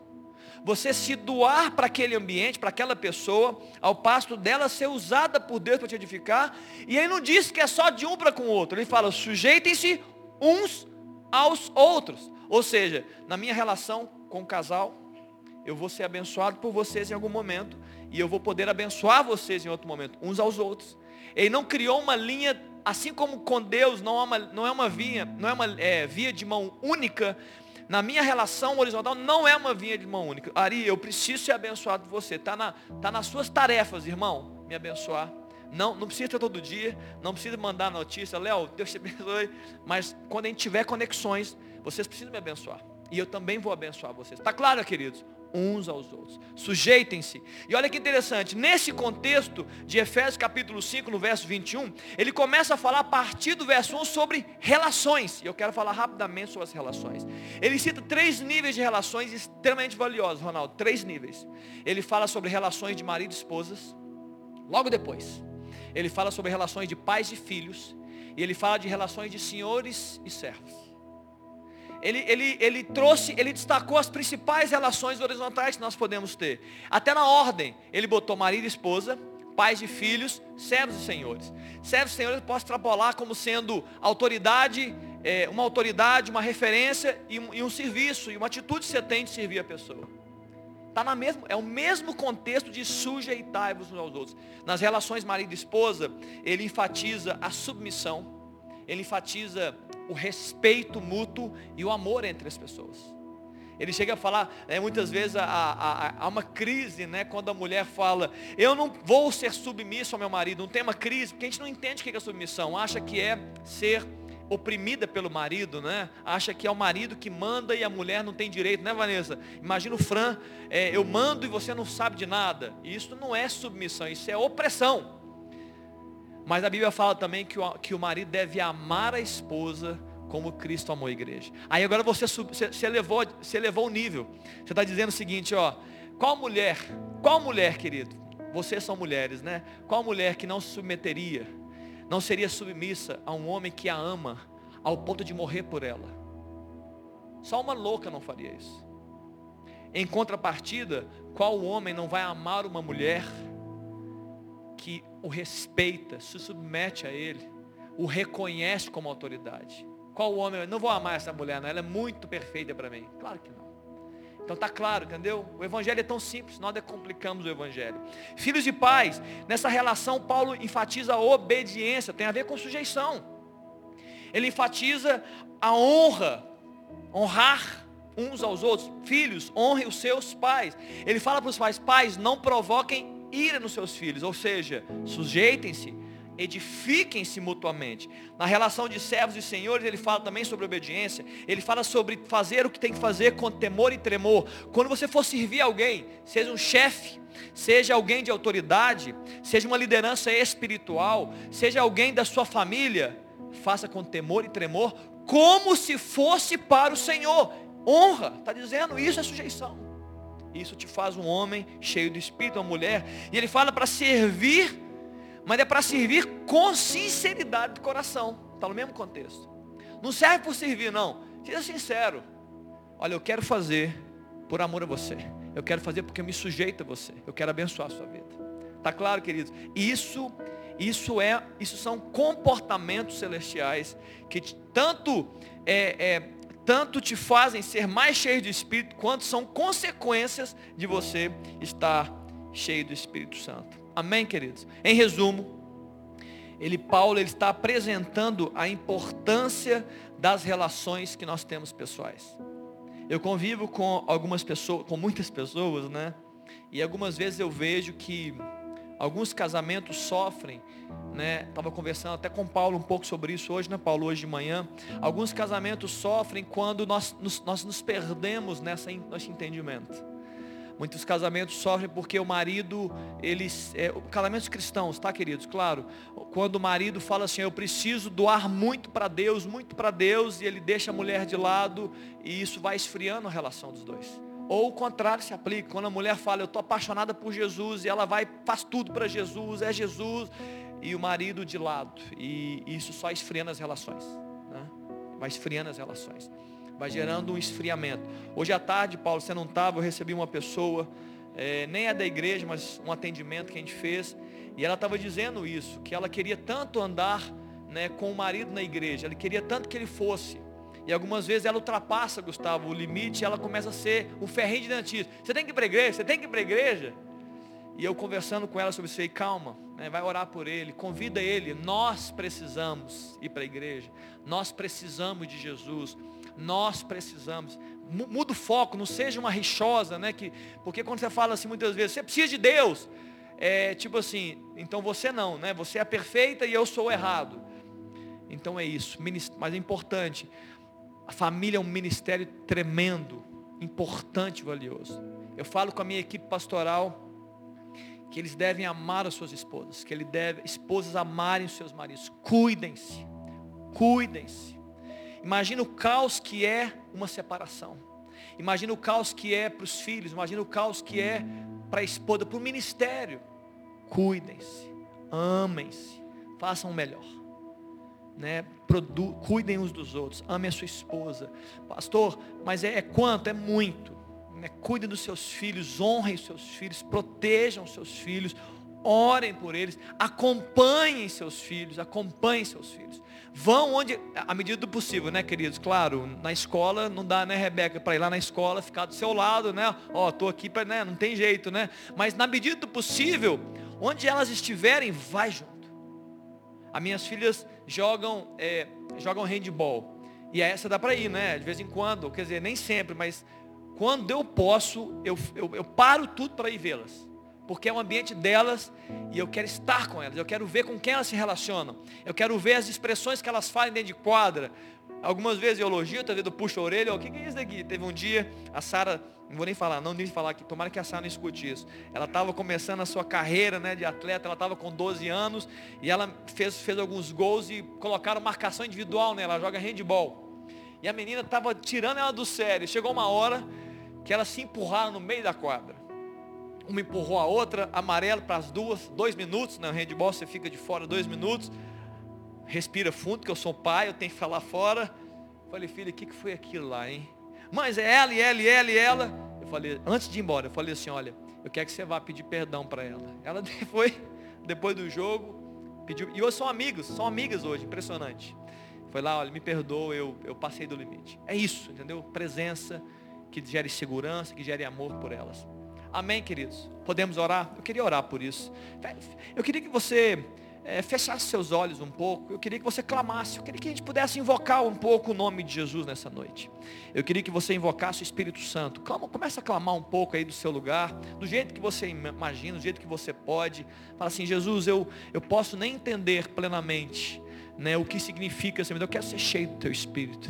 Você se doar para aquele ambiente, para aquela pessoa, ao passo dela ser usada por Deus para te edificar. E ele não diz que é só de um para com o outro. Ele fala, sujeitem-se uns aos outros. Ou seja, na minha relação com o casal, eu vou ser abençoado por vocês em algum momento. E eu vou poder abençoar vocês em outro momento, uns aos outros. Ele não criou uma linha assim como com Deus não é uma, não é uma via, não é uma é, via de mão única, na minha relação horizontal não é uma via de mão única. Ari, eu preciso ser abençoado por você. Está na, tá nas suas tarefas, irmão, me abençoar. Não, não precisa ter todo dia, não precisa mandar notícia, Léo, Deus te *laughs* abençoe. Mas quando a gente tiver conexões, vocês precisam me abençoar. E eu também vou abençoar vocês. Está claro, queridos? Uns aos outros. Sujeitem-se. E olha que interessante, nesse contexto de Efésios capítulo 5, no verso 21, ele começa a falar a partir do verso 1 sobre relações. E eu quero falar rapidamente sobre as relações. Ele cita três níveis de relações extremamente valiosos, Ronaldo. Três níveis. Ele fala sobre relações de marido e esposas. Logo depois, ele fala sobre relações de pais e filhos. E ele fala de relações de senhores e servos ele, ele, ele trouxe, ele destacou as principais relações horizontais que nós podemos ter. Até na ordem, ele botou marido e esposa, pais e filhos, servos e senhores. Servos e senhores eu posso extrapolar como sendo autoridade, é, uma autoridade, uma referência e um, e um serviço, e uma atitude que você tem de servir a pessoa. Tá na mesmo, é o mesmo contexto de sujeitar-vos uns aos outros. Nas relações marido e esposa, ele enfatiza a submissão, ele enfatiza o respeito mútuo e o amor entre as pessoas. Ele chega a falar, né, muitas vezes há, uma crise, né, quando a mulher fala, eu não vou ser submisso ao meu marido, não tem uma crise, porque a gente não entende o que é submissão, acha que é ser oprimida pelo marido, né? Acha que é o marido que manda e a mulher não tem direito, né, Vanessa? Imagina o Fran, é, eu mando e você não sabe de nada. Isso não é submissão, isso é opressão. Mas a Bíblia fala também que o, que o marido deve amar a esposa como Cristo amou a igreja. Aí agora você, você, elevou, você elevou o nível. Você está dizendo o seguinte, ó. Qual mulher, qual mulher, querido? Vocês são mulheres, né? Qual mulher que não se submeteria, não seria submissa a um homem que a ama, ao ponto de morrer por ela? Só uma louca não faria isso. Em contrapartida, qual homem não vai amar uma mulher que o respeita, se submete a ele, o reconhece como autoridade? Qual homem, não vou amar essa mulher, não, ela é muito perfeita para mim. Claro que não. Então tá claro, entendeu? O evangelho é tão simples, nós complicamos o evangelho. Filhos e pais, nessa relação Paulo enfatiza a obediência, tem a ver com sujeição. Ele enfatiza a honra, honrar uns aos outros. Filhos, honrem os seus pais. Ele fala para os pais, pais, não provoquem ira nos seus filhos, ou seja, sujeitem-se edifiquem-se mutuamente. Na relação de servos e senhores, ele fala também sobre obediência. Ele fala sobre fazer o que tem que fazer com temor e tremor. Quando você for servir alguém, seja um chefe, seja alguém de autoridade, seja uma liderança espiritual, seja alguém da sua família, faça com temor e tremor, como se fosse para o Senhor. Honra, está dizendo, isso é sujeição. Isso te faz um homem cheio de espírito, uma mulher. E ele fala para servir mas é para servir com sinceridade do coração. Está no mesmo contexto. Não serve por servir, não. Seja sincero. Olha, eu quero fazer por amor a você. Eu quero fazer porque eu me sujeito a você. Eu quero abençoar a sua vida. Está claro, queridos? Isso, isso é, isso são comportamentos celestiais que tanto é, é, tanto te fazem ser mais cheio de Espírito, quanto são consequências de você estar cheio do Espírito Santo. Amém, queridos? Em resumo, ele Paulo ele está apresentando a importância das relações que nós temos pessoais. Eu convivo com algumas pessoas, com muitas pessoas, né? E algumas vezes eu vejo que alguns casamentos sofrem, né? Estava conversando até com Paulo um pouco sobre isso hoje, né, Paulo, hoje de manhã. Alguns casamentos sofrem quando nós nos, nós nos perdemos nessa, nesse entendimento. Muitos casamentos sofrem porque o marido, eles, é, casamentos cristãos, tá queridos? Claro, quando o marido fala assim, eu preciso doar muito para Deus, muito para Deus, e ele deixa a mulher de lado, e isso vai esfriando a relação dos dois. Ou o contrário se aplica, quando a mulher fala, eu estou apaixonada por Jesus, e ela vai, faz tudo para Jesus, é Jesus, e o marido de lado, e isso só esfriando as relações, né? vai esfriando as relações vai gerando um esfriamento. Hoje à tarde, Paulo, você não estava, eu recebi uma pessoa, é, nem é da igreja, mas um atendimento que a gente fez, e ela estava dizendo isso, que ela queria tanto andar né, com o marido na igreja, ela queria tanto que ele fosse. E algumas vezes ela ultrapassa, Gustavo, o limite e ela começa a ser um ferrinho de dentista. Você tem que ir para a igreja, você tem que ir para a igreja. E eu conversando com ela sobre isso aí, calma, né, vai orar por ele, convida ele. Nós precisamos ir para a igreja, nós precisamos de Jesus. Nós precisamos. Muda o foco, não seja uma rixosa, né? Que, porque quando você fala assim muitas vezes, você precisa de Deus. É tipo assim, então você não, né? Você é perfeita e eu sou o errado. Então é isso. Mas é importante. A família é um ministério tremendo, importante, valioso. Eu falo com a minha equipe pastoral que eles devem amar as suas esposas, que ele deve, esposas amarem os seus maridos. Cuidem-se. Cuidem-se. Imagina o caos que é uma separação. Imagina o caos que é para os filhos. Imagina o caos que é para a esposa, para o ministério. Cuidem-se, amem-se, façam o melhor. Né? Produ cuidem uns dos outros, amem a sua esposa. Pastor, mas é, é quanto? É muito. Né? Cuidem dos seus filhos, honrem os seus filhos, protejam os seus filhos, orem por eles, acompanhem seus filhos, acompanhem seus filhos. Vão onde, à medida do possível, né, queridos? Claro, na escola não dá, né, Rebeca, para ir lá na escola, ficar do seu lado, né? Ó, tô aqui para, né? Não tem jeito, né? Mas na medida do possível, onde elas estiverem, vai junto. As minhas filhas jogam, é, jogam handball. E essa dá para ir, né? De vez em quando, quer dizer, nem sempre, mas quando eu posso, eu, eu, eu paro tudo para ir vê-las. Porque é o ambiente delas e eu quero estar com elas, eu quero ver com quem elas se relacionam, eu quero ver as expressões que elas fazem dentro de quadra. Algumas vezes eu elogio, outra vez eu puxo a orelha, o que, que é isso daqui? Teve um dia, a Sara, não vou nem falar, não nem falar aqui, tomara que a Sara não escute isso. Ela estava começando a sua carreira né, de atleta, ela estava com 12 anos e ela fez, fez alguns gols e colocaram marcação individual nela, ela joga handball. E a menina estava tirando ela do sério. Chegou uma hora que elas se empurraram no meio da quadra. Uma empurrou a outra, amarelo para as duas, dois minutos, né? handball você fica de fora dois minutos. Respira fundo, que eu sou pai, eu tenho que falar fora. Falei, filha, o que, que foi aquilo lá, hein? Mas é ela, e ela, e ela, e ela. Eu falei, antes de ir embora, eu falei assim, olha, eu quero que você vá pedir perdão para ela. Ela *laughs* foi, depois do jogo, pediu. E hoje são amigos, são amigas hoje, impressionante. Foi lá, olha, me perdoa, eu, eu passei do limite. É isso, entendeu? Presença que gere segurança, que gere amor por elas. Amém, queridos? Podemos orar? Eu queria orar por isso. Eu queria que você é, fechasse seus olhos um pouco. Eu queria que você clamasse. Eu queria que a gente pudesse invocar um pouco o nome de Jesus nessa noite. Eu queria que você invocasse o Espírito Santo. Calma, começa a clamar um pouco aí do seu lugar, do jeito que você imagina, do jeito que você pode. Fala assim, Jesus, eu, eu posso nem entender plenamente né, o que significa ser, eu quero ser cheio do teu Espírito.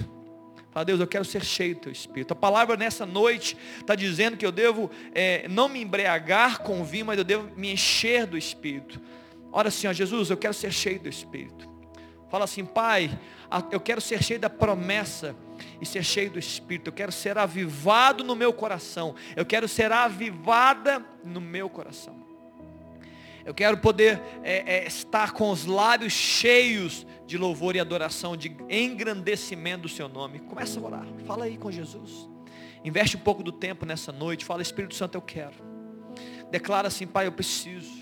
Fala, Deus, eu quero ser cheio do teu Espírito. A palavra nessa noite está dizendo que eu devo é, não me embriagar com vinho, mas eu devo me encher do Espírito. Ora assim, ó, Jesus, eu quero ser cheio do Espírito. Fala assim, Pai, eu quero ser cheio da promessa e ser cheio do Espírito. Eu quero ser avivado no meu coração. Eu quero ser avivada no meu coração. Eu quero poder é, é, estar com os lábios cheios de louvor e adoração, de engrandecimento do seu nome. Começa a orar. Fala aí com Jesus. Investe um pouco do tempo nessa noite. Fala, Espírito Santo, eu quero. Declara assim, Pai, eu preciso.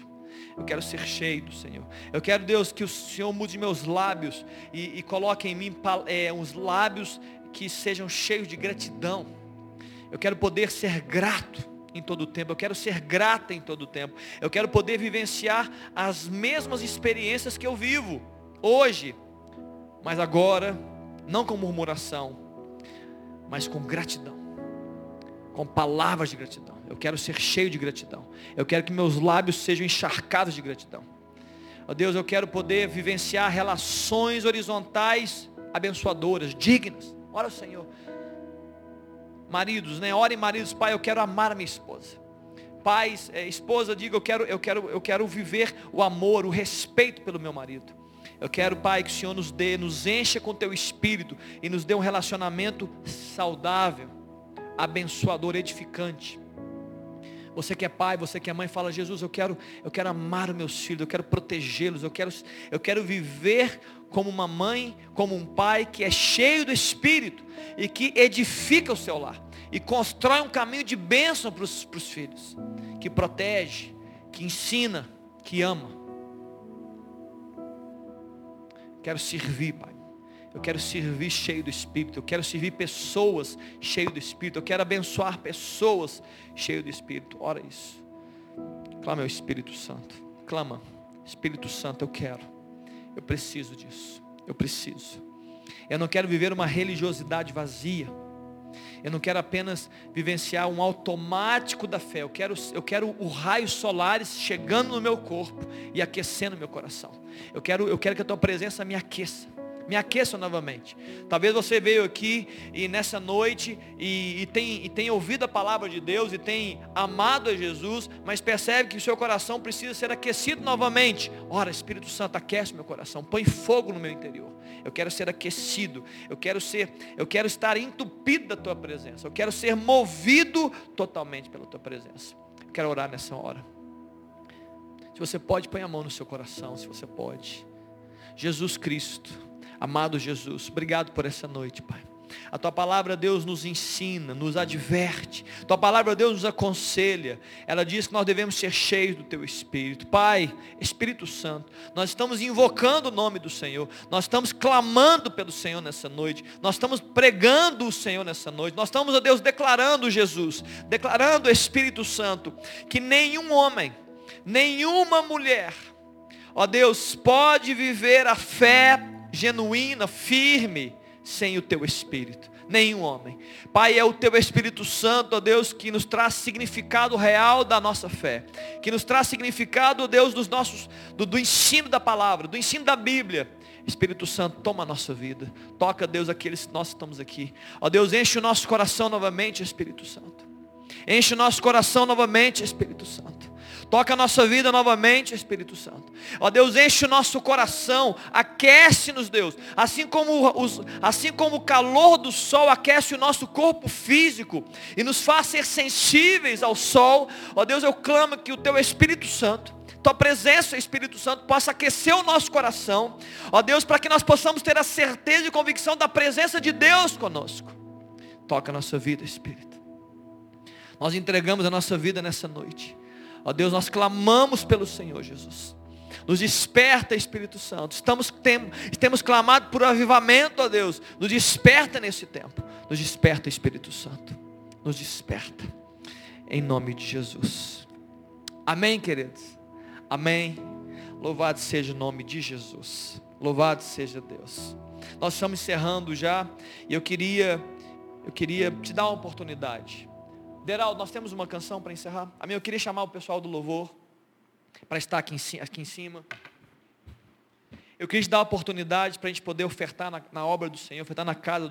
Eu quero ser cheio do Senhor. Eu quero, Deus, que o Senhor mude meus lábios e, e coloque em mim é, uns lábios que sejam cheios de gratidão. Eu quero poder ser grato em todo o tempo, eu quero ser grata em todo o tempo, eu quero poder vivenciar as mesmas experiências que eu vivo hoje, mas agora, não com murmuração, mas com gratidão, com palavras de gratidão. Eu quero ser cheio de gratidão, eu quero que meus lábios sejam encharcados de gratidão. Ó Deus, eu quero poder vivenciar relações horizontais abençoadoras, dignas. Ora, Senhor, maridos, né? Orem maridos, pai, eu quero amar a minha esposa. Pais, é, esposa, diga, eu quero, eu quero, eu quero viver o amor, o respeito pelo meu marido. Eu quero, Pai, que o Senhor nos dê, nos encha com teu espírito e nos dê um relacionamento saudável, abençoador, edificante. Você que é pai, você que é mãe, fala, Jesus, eu quero, eu quero amar os meus filhos, eu quero protegê-los, eu quero, eu quero viver como uma mãe, como um pai que é cheio do Espírito e que edifica o seu lar e constrói um caminho de bênção para os filhos, que protege, que ensina, que ama. Quero servir, Pai. Eu quero servir cheio do Espírito. Eu quero servir pessoas cheio do Espírito. Eu quero abençoar pessoas cheio do Espírito. Ora isso. Clama ao Espírito Santo. Clama. Espírito Santo, eu quero. Eu preciso disso. Eu preciso. Eu não quero viver uma religiosidade vazia. Eu não quero apenas vivenciar um automático da fé. Eu quero, eu quero o raio solares chegando no meu corpo e aquecendo meu coração. Eu quero, eu quero que a tua presença me aqueça me aqueça novamente. Talvez você veio aqui e nessa noite e, e, tem, e tem ouvido a palavra de Deus e tem amado a Jesus, mas percebe que o seu coração precisa ser aquecido novamente. Ora, Espírito Santo, aquece meu coração, põe fogo no meu interior. Eu quero ser aquecido, eu quero ser, eu quero estar entupido da tua presença, eu quero ser movido totalmente pela tua presença. Eu quero orar nessa hora. Se você pode, põe a mão no seu coração, se você pode. Jesus Cristo Amado Jesus, obrigado por essa noite, Pai. A tua palavra, Deus, nos ensina, nos adverte. A tua palavra, Deus, nos aconselha. Ela diz que nós devemos ser cheios do teu Espírito. Pai, Espírito Santo, nós estamos invocando o nome do Senhor. Nós estamos clamando pelo Senhor nessa noite. Nós estamos pregando o Senhor nessa noite. Nós estamos, ó Deus, declarando Jesus, declarando o Espírito Santo, que nenhum homem, nenhuma mulher, ó Deus, pode viver a fé genuína, firme, sem o teu Espírito. Nenhum homem. Pai, é o teu Espírito Santo, ó Deus, que nos traz significado real da nossa fé. Que nos traz significado, ó Deus, dos nossos, do, do ensino da palavra, do ensino da Bíblia. Espírito Santo, toma a nossa vida. Toca, Deus, aqueles que nós estamos aqui. Ó Deus, enche o nosso coração novamente, Espírito Santo. Enche o nosso coração novamente, Espírito Santo. Toca a nossa vida novamente, Espírito Santo. Ó Deus, enche o nosso coração, aquece-nos, Deus. Assim como, os, assim como o calor do sol aquece o nosso corpo físico e nos faz ser sensíveis ao sol. Ó Deus, eu clamo que o Teu Espírito Santo, Tua presença, Espírito Santo, possa aquecer o nosso coração. Ó Deus, para que nós possamos ter a certeza e convicção da presença de Deus conosco. Toca a nossa vida, Espírito. Nós entregamos a nossa vida nessa noite. Ó Deus, nós clamamos pelo Senhor Jesus. Nos desperta, Espírito Santo. Estamos tem, temos clamado por avivamento, ó Deus. Nos desperta nesse tempo. Nos desperta, Espírito Santo. Nos desperta. Em nome de Jesus. Amém, queridos. Amém. Louvado seja o nome de Jesus. Louvado seja Deus. Nós estamos encerrando já. E eu queria, eu queria te dar uma oportunidade. Deraldo, nós temos uma canção para encerrar. Amém. Eu queria chamar o pessoal do louvor para estar aqui em, cima. Eu queria te dar a oportunidade para a gente poder ofertar na, na obra do Senhor, ofertar na casa do